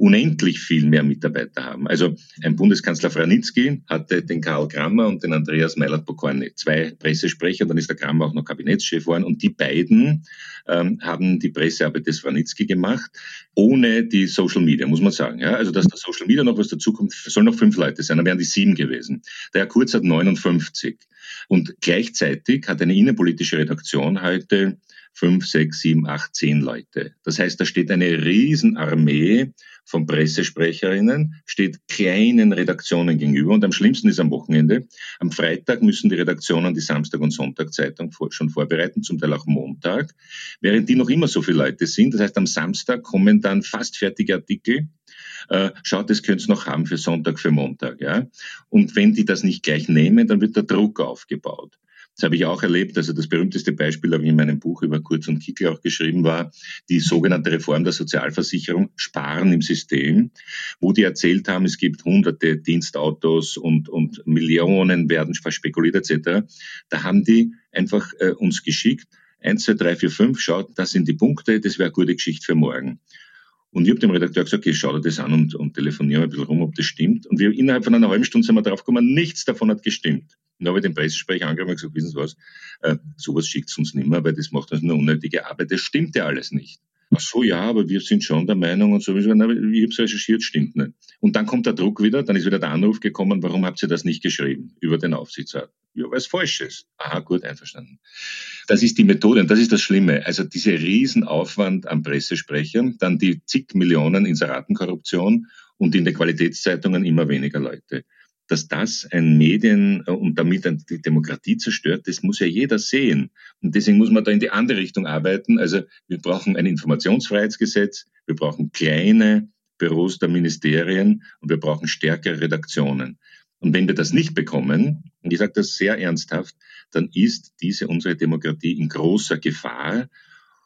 unendlich viel mehr Mitarbeiter haben. Also ein Bundeskanzler Franitzky hatte den Karl Grammer und den Andreas Meilert-Pokorny, zwei Pressesprecher, dann ist der Grammer auch noch Kabinettschef geworden und die beiden ähm, haben die Pressearbeit des Franitzky gemacht, ohne die Social Media, muss man sagen. Ja? Also dass der Social Media noch was dazukommt, sollen noch fünf Leute sein, dann wären die sieben gewesen. Der Herr Kurz hat 59 und gleichzeitig hat eine innenpolitische Redaktion heute fünf, sechs, sieben, acht, zehn Leute. Das heißt, da steht eine Riesenarmee von Pressesprecherinnen, steht kleinen Redaktionen gegenüber und am schlimmsten ist am Wochenende. Am Freitag müssen die Redaktionen die Samstag- und Sonntagzeitung schon vorbereiten, zum Teil auch Montag, während die noch immer so viele Leute sind. Das heißt, am Samstag kommen dann fast fertige Artikel. Äh, schaut, das könnt ihr noch haben für Sonntag, für Montag. Ja? Und wenn die das nicht gleich nehmen, dann wird der Druck aufgebaut. Das habe ich auch erlebt. Also das berühmteste Beispiel habe ich in meinem Buch über Kurz und Kickel auch geschrieben, war die sogenannte Reform der Sozialversicherung, Sparen im System, wo die erzählt haben, es gibt hunderte Dienstautos und, und Millionen werden verspekuliert etc. Da haben die einfach äh, uns geschickt, eins, zwei, drei, vier, fünf, schaut, das sind die Punkte, das wäre eine gute Geschichte für morgen. Und ich habe dem Redakteur gesagt, okay, schau dir das an und, und telefoniere ein bisschen rum, ob das stimmt. Und wir innerhalb von einer halben Stunde sind wir drauf gekommen, nichts davon hat gestimmt. Und habe ich den Pressesprecher angerufen und gesagt, wissen Sie was, äh, sowas schickt uns nicht mehr, weil das macht uns eine unnötige Arbeit. Das stimmt ja alles nicht. Ach so, ja, aber wir sind schon der Meinung und sowieso, na, ich habe es recherchiert, stimmt nicht. Und dann kommt der Druck wieder, dann ist wieder der Anruf gekommen, warum habt ihr das nicht geschrieben über den Aufsichtsrat? Ja, weil es falsch ist. Aha, gut, einverstanden. Das ist die Methode und das ist das Schlimme. Also dieser Riesenaufwand an Pressesprechern, dann die zig Millionen Inseratenkorruption und in den Qualitätszeitungen immer weniger Leute dass das ein Medien äh, und damit die Demokratie zerstört, das muss ja jeder sehen. Und deswegen muss man da in die andere Richtung arbeiten. Also wir brauchen ein Informationsfreiheitsgesetz, wir brauchen kleine Büros der Ministerien und wir brauchen stärkere Redaktionen. Und wenn wir das nicht bekommen, und ich sage das sehr ernsthaft, dann ist diese unsere Demokratie in großer Gefahr.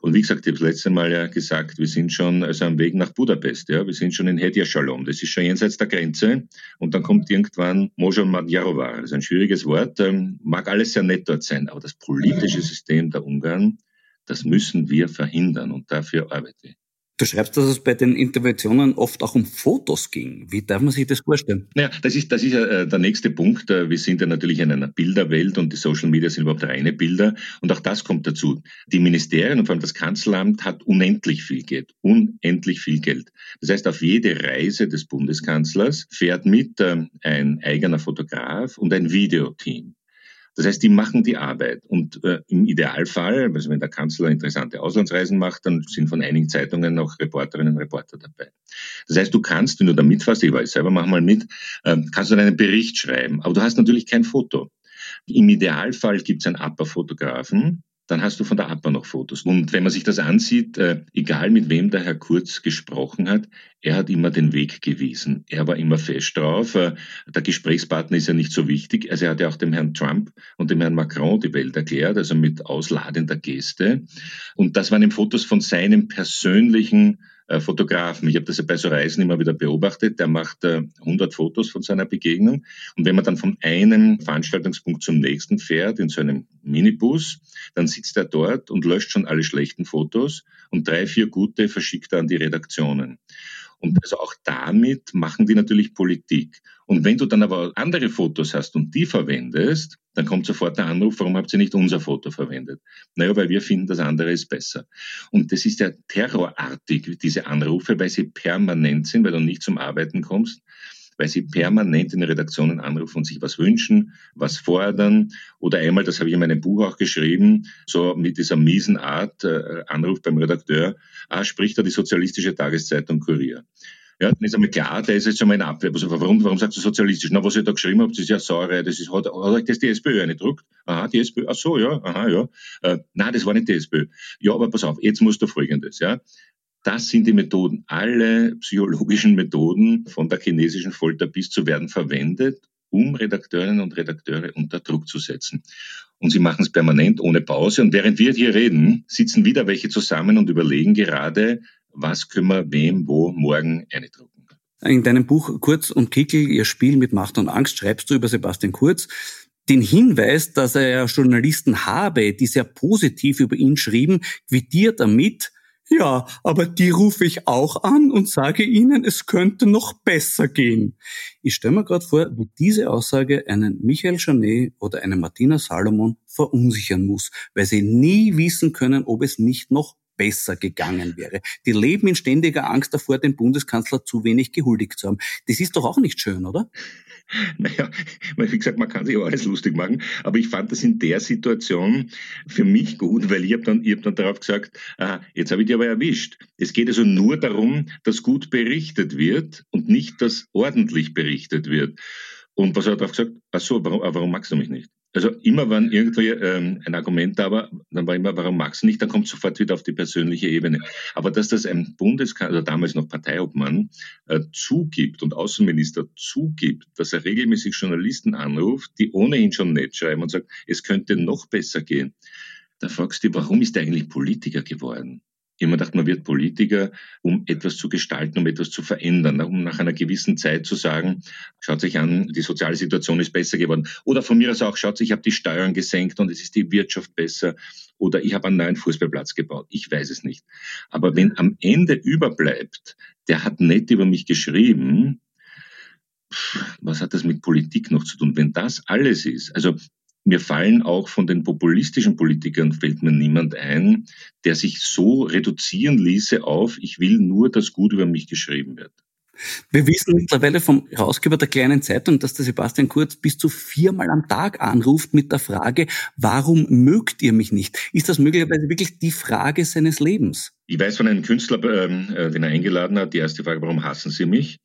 Und wie gesagt, ich habe das letzte Mal ja gesagt, wir sind schon also am Weg nach Budapest, ja, wir sind schon in Hedja Shalom, das ist schon jenseits der Grenze. Und dann kommt irgendwann Mojo Madjarova, das ist ein schwieriges Wort, ähm, mag alles sehr nett dort sein, aber das politische System der Ungarn, das müssen wir verhindern. Und dafür arbeite ich. Du schreibst, dass es bei den Interventionen oft auch um Fotos ging. Wie darf man sich das vorstellen? Naja, das ist, das ist ja äh, der nächste Punkt. Äh, wir sind ja natürlich in einer Bilderwelt und die Social Media sind überhaupt reine Bilder. Und auch das kommt dazu. Die Ministerien und vor allem das Kanzleramt hat unendlich viel Geld. Unendlich viel Geld. Das heißt, auf jede Reise des Bundeskanzlers fährt mit ähm, ein eigener Fotograf und ein Videoteam. Das heißt, die machen die Arbeit. Und äh, im Idealfall, also wenn der Kanzler interessante Auslandsreisen macht, dann sind von einigen Zeitungen noch Reporterinnen und Reporter dabei. Das heißt, du kannst, wenn du da mitfasst, ich weiß selber, mach mal mit, äh, kannst du einen Bericht schreiben, aber du hast natürlich kein Foto. Im Idealfall gibt es einen Upper-Fotografen, dann hast du von der APA noch Fotos. Und wenn man sich das ansieht, äh, egal mit wem der Herr Kurz gesprochen hat, er hat immer den Weg gewiesen. Er war immer fest drauf. Äh, der Gesprächspartner ist ja nicht so wichtig. Also er hat ja auch dem Herrn Trump und dem Herrn Macron die Welt erklärt, also mit ausladender Geste. Und das waren eben Fotos von seinem persönlichen Fotografen. Ich habe das ja bei so Reisen immer wieder beobachtet. Der macht äh, 100 Fotos von seiner Begegnung. Und wenn man dann von einem Veranstaltungspunkt zum nächsten fährt, in so einem Minibus, dann sitzt er dort und löscht schon alle schlechten Fotos und drei, vier gute verschickt er an die Redaktionen. Und also auch damit machen die natürlich Politik. Und wenn du dann aber andere Fotos hast und die verwendest, dann kommt sofort der Anruf, warum habt ihr nicht unser Foto verwendet? Naja, weil wir finden, das andere ist besser. Und das ist ja terrorartig, diese Anrufe, weil sie permanent sind, weil du nicht zum Arbeiten kommst weil sie permanent in den Redaktionen anrufen und sich was wünschen, was fordern. Oder einmal, das habe ich in meinem Buch auch geschrieben, so mit dieser miesen Art, äh, Anruf beim Redakteur, ah, spricht da die sozialistische Tageszeitung Kurier. Ja, dann ist einmal klar, der ist jetzt schon mal in Abwehr. Also warum, warum sagst du sozialistisch? Na, was ich da geschrieben das ist ja Säure, das ist, hat, hat euch das die SPÖ eingedruckt? Aha, die SPÖ, ach so, ja, aha, ja. Äh, nein, das war nicht die SPÖ. Ja, aber pass auf, jetzt musst du Folgendes, ja. Das sind die Methoden. Alle psychologischen Methoden von der chinesischen Folter bis zu werden verwendet, um Redakteurinnen und Redakteure unter Druck zu setzen. Und sie machen es permanent ohne Pause. Und während wir hier reden, sitzen wieder welche zusammen und überlegen gerade, was können wir wem wo morgen eindrucken. In deinem Buch Kurz und Kickel, ihr Spiel mit Macht und Angst, schreibst du über Sebastian Kurz den Hinweis, dass er Journalisten habe, die sehr positiv über ihn schrieben, quittiert damit, ja, aber die rufe ich auch an und sage ihnen, es könnte noch besser gehen. Ich stelle mir gerade vor, wie diese Aussage einen Michael Janet oder eine Martina Salomon verunsichern muss, weil sie nie wissen können, ob es nicht noch besser gegangen wäre. Die leben in ständiger Angst davor, dem Bundeskanzler zu wenig gehuldigt zu haben. Das ist doch auch nicht schön, oder? [LAUGHS] Naja, wie gesagt, man kann sich auch alles lustig machen, aber ich fand das in der Situation für mich gut, weil ich habe dann, ich hab dann darauf gesagt, aha, jetzt habe ich dich aber erwischt. Es geht also nur darum, dass gut berichtet wird und nicht, dass ordentlich berichtet wird. Und was hat er darauf gesagt? Ach so, warum, warum magst du mich nicht? Also immer wenn irgendwie ähm, ein Argument da war, dann war immer, warum magst du nicht, dann kommt sofort wieder auf die persönliche Ebene. Aber dass das ein Bundeskanzler, also damals noch Parteiobmann, äh, zugibt und Außenminister zugibt, dass er regelmäßig Journalisten anruft, die ohnehin schon nett schreiben und sagt, es könnte noch besser gehen, da fragst du, warum ist er eigentlich Politiker geworden? Immer gedacht, man wird Politiker, um etwas zu gestalten, um etwas zu verändern, um nach einer gewissen Zeit zu sagen, schaut sich an, die soziale Situation ist besser geworden. Oder von mir aus auch, schaut sich, ich habe die Steuern gesenkt und es ist die Wirtschaft besser. Oder ich habe einen neuen Fußballplatz gebaut. Ich weiß es nicht. Aber wenn am Ende überbleibt, der hat nett über mich geschrieben, was hat das mit Politik noch zu tun? Wenn das alles ist, also mir fallen auch von den populistischen Politikern, fällt mir niemand ein, der sich so reduzieren ließe auf, ich will nur, dass gut über mich geschrieben wird. Wir wissen mittlerweile vom Herausgeber der kleinen Zeitung, dass der Sebastian Kurz bis zu viermal am Tag anruft mit der Frage, warum mögt ihr mich nicht? Ist das möglicherweise wirklich die Frage seines Lebens? Ich weiß von einem Künstler, ähm, äh, den er eingeladen hat, die erste Frage, warum hassen Sie mich?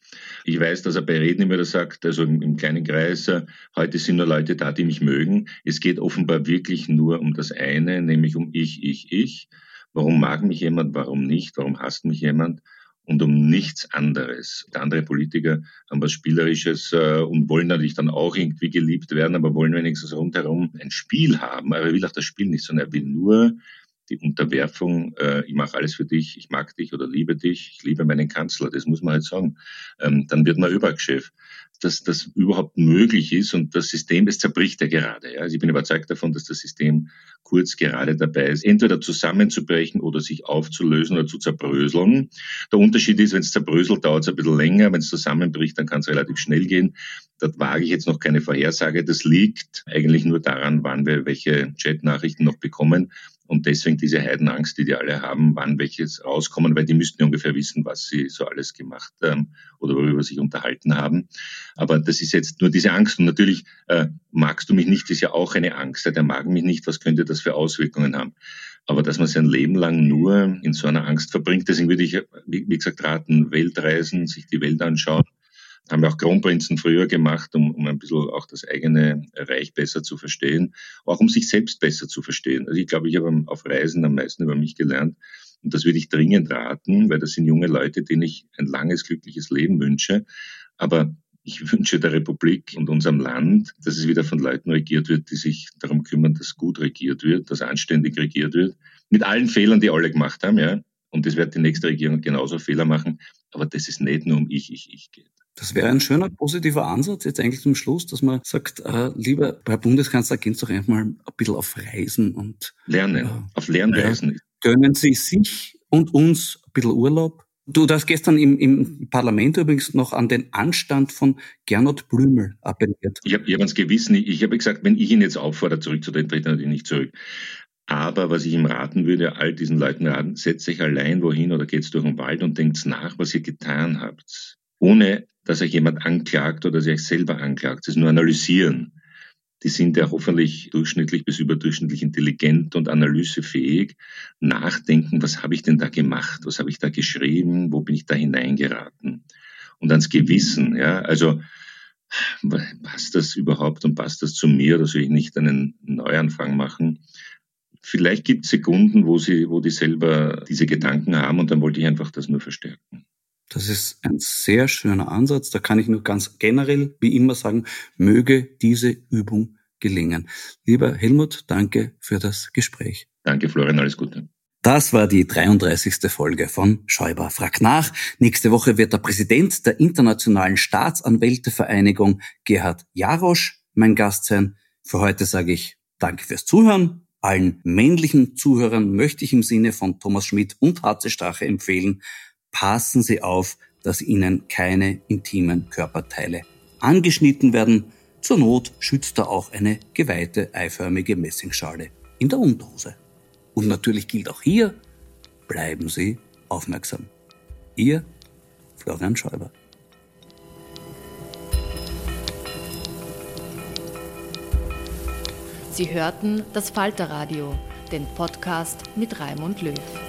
Ich weiß, dass er bei Reden immer das sagt, also im, kleinen Kreis, äh, heute sind nur Leute da, die mich mögen. Es geht offenbar wirklich nur um das eine, nämlich um ich, ich, ich. Warum mag mich jemand, warum nicht? Warum hasst mich jemand? Und um nichts anderes. Andere Politiker haben was Spielerisches äh, und wollen natürlich dann auch irgendwie geliebt werden, aber wollen wenigstens rundherum ein Spiel haben. Aber er will auch das Spiel nicht, sondern er will nur die Unterwerfung, äh, ich mache alles für dich, ich mag dich oder liebe dich, ich liebe meinen Kanzler, das muss man halt sagen. Ähm, dann wird man Überchef. Dass das überhaupt möglich ist und das System, das zerbricht ja gerade. Ja. Also ich bin überzeugt davon, dass das System kurz gerade dabei ist, entweder zusammenzubrechen oder sich aufzulösen oder zu zerbröseln. Der Unterschied ist, wenn es zerbröselt, dauert es ein bisschen länger. Wenn es zusammenbricht, dann kann es relativ schnell gehen. Dort wage ich jetzt noch keine Vorhersage. Das liegt eigentlich nur daran, wann wir welche Chat-Nachrichten noch bekommen. Und deswegen diese Heidenangst, die die alle haben, wann welches rauskommen, weil die müssten ja ungefähr wissen, was sie so alles gemacht ähm, oder worüber sich unterhalten haben. Aber das ist jetzt nur diese Angst. Und natürlich äh, magst du mich nicht, ist ja auch eine Angst. Der mag mich nicht, was könnte das für Auswirkungen haben? Aber dass man sein Leben lang nur in so einer Angst verbringt, deswegen würde ich, wie gesagt, raten, Weltreisen, sich die Welt anschauen, haben wir auch Kronprinzen früher gemacht, um, um ein bisschen auch das eigene Reich besser zu verstehen, auch um sich selbst besser zu verstehen. Also ich glaube, ich habe auf Reisen am meisten über mich gelernt. Und das würde ich dringend raten, weil das sind junge Leute, denen ich ein langes, glückliches Leben wünsche. Aber ich [LAUGHS] wünsche der Republik und unserem Land, dass es wieder von Leuten regiert wird, die sich darum kümmern, dass gut regiert wird, dass anständig regiert wird. Mit allen Fehlern, die alle gemacht haben, ja. Und das wird die nächste Regierung genauso Fehler machen. Aber das ist nicht nur um ich, ich, ich geht. Das wäre ein schöner positiver Ansatz jetzt eigentlich zum Schluss, dass man sagt, äh, lieber Herr Bundeskanzler, gehen Sie doch einfach mal ein bisschen auf Reisen und lernen, äh, auf Lernreisen. Äh, gönnen Sie sich und uns ein bisschen Urlaub. Du hast gestern im, im Parlament übrigens noch an den Anstand von Gernot Blümel appelliert. Ich habe hab ans Gewissen, ich, ich habe gesagt, wenn ich ihn jetzt auffordere, zurückzutreten, tritt er natürlich nicht zurück. Aber was ich ihm raten würde, all diesen Leuten raten, setzt euch allein wohin oder geht's durch den Wald und denkt nach, was ihr getan habt. Ohne dass euch jemand anklagt oder sich selber anklagt. Das ist nur analysieren. Die sind ja hoffentlich durchschnittlich bis überdurchschnittlich intelligent und analysefähig. Nachdenken, was habe ich denn da gemacht? Was habe ich da geschrieben? Wo bin ich da hineingeraten? Und ans Gewissen, ja. Also, passt das überhaupt und passt das zu mir oder soll ich nicht einen Neuanfang machen? Vielleicht gibt es Sekunden, wo sie, wo die selber diese Gedanken haben und dann wollte ich einfach das nur verstärken. Das ist ein sehr schöner Ansatz. Da kann ich nur ganz generell, wie immer sagen, möge diese Übung gelingen. Lieber Helmut, danke für das Gespräch. Danke, Florian, alles Gute. Das war die 33. Folge von Schäuber fragt nach. Nächste Woche wird der Präsident der Internationalen Staatsanwältevereinigung, Gerhard Jarosch, mein Gast sein. Für heute sage ich Danke fürs Zuhören. Allen männlichen Zuhörern möchte ich im Sinne von Thomas Schmidt und Harze Strache empfehlen, passen Sie auf, dass Ihnen keine intimen Körperteile angeschnitten werden. Zur Not schützt da auch eine geweihte eiförmige Messingschale in der Unterhose. Und natürlich gilt auch hier, bleiben Sie aufmerksam. Ihr Florian Schäuber. Sie hörten das Falterradio, den Podcast mit Raimund Löw.